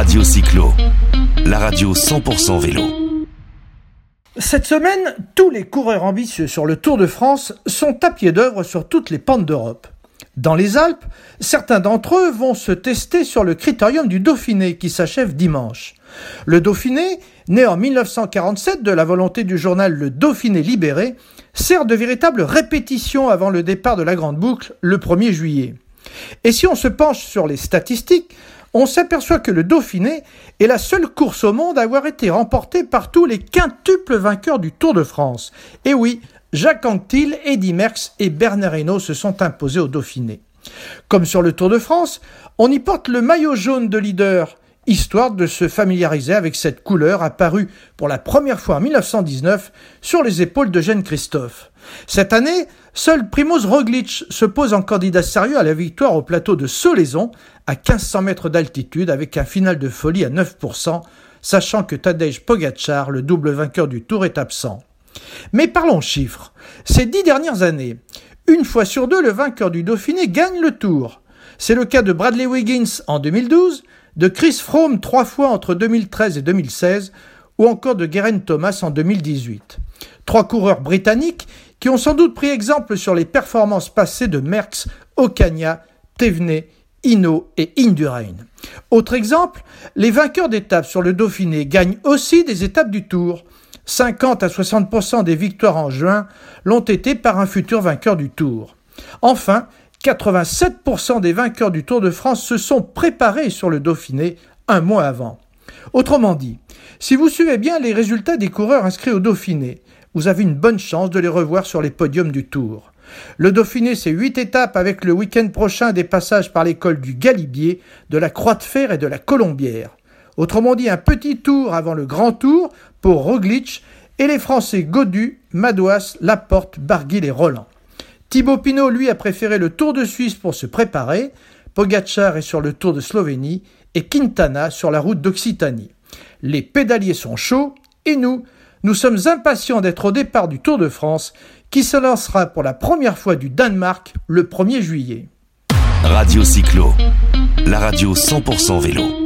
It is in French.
Radio Cyclo, la radio 100% vélo. Cette semaine, tous les coureurs ambitieux sur le Tour de France sont à pied d'œuvre sur toutes les pentes d'Europe. Dans les Alpes, certains d'entre eux vont se tester sur le critérium du Dauphiné qui s'achève dimanche. Le Dauphiné, né en 1947 de la volonté du journal Le Dauphiné libéré, sert de véritable répétition avant le départ de la Grande Boucle le 1er juillet. Et si on se penche sur les statistiques, on s'aperçoit que le Dauphiné est la seule course au monde à avoir été remportée par tous les quintuples vainqueurs du Tour de France. Et oui, Jacques Anquetil, Eddy Merckx et Bernard Hinault se sont imposés au Dauphiné. Comme sur le Tour de France, on y porte le maillot jaune de leader, histoire de se familiariser avec cette couleur apparue pour la première fois en 1919 sur les épaules de Jeanne Christophe. Cette année, seul Primoz Roglic se pose en candidat sérieux à la victoire au plateau de Solaison, à 1500 mètres d'altitude, avec un final de folie à 9%, sachant que Tadej Pogacar, le double vainqueur du Tour, est absent. Mais parlons chiffres. Ces dix dernières années, une fois sur deux, le vainqueur du Dauphiné gagne le Tour. C'est le cas de Bradley Wiggins en 2012, de Chris Froome trois fois entre 2013 et 2016, ou encore de Geraint Thomas en 2018. Trois coureurs britanniques qui ont sans doute pris exemple sur les performances passées de Merckx, Ocagna, Thévenet, Hinault et Indurain. Autre exemple, les vainqueurs d'étapes sur le Dauphiné gagnent aussi des étapes du Tour. 50 à 60% des victoires en juin l'ont été par un futur vainqueur du Tour. Enfin, 87% des vainqueurs du Tour de France se sont préparés sur le Dauphiné un mois avant. Autrement dit, si vous suivez bien les résultats des coureurs inscrits au Dauphiné, vous avez une bonne chance de les revoir sur les podiums du Tour. Le Dauphiné, c'est huit étapes avec le week-end prochain des passages par l'école du Galibier, de la Croix de Fer et de la Colombière. Autrement dit, un petit tour avant le grand tour pour Roglic et les Français Godu, Madouas, Laporte, Barguil et Roland. Thibaut Pinot, lui, a préféré le Tour de Suisse pour se préparer. Pogacar est sur le Tour de Slovénie et Quintana sur la route d'Occitanie. Les pédaliers sont chauds et nous, nous sommes impatients d'être au départ du Tour de France qui se lancera pour la première fois du Danemark le 1er juillet. Radio Cyclo, la radio 100% vélo.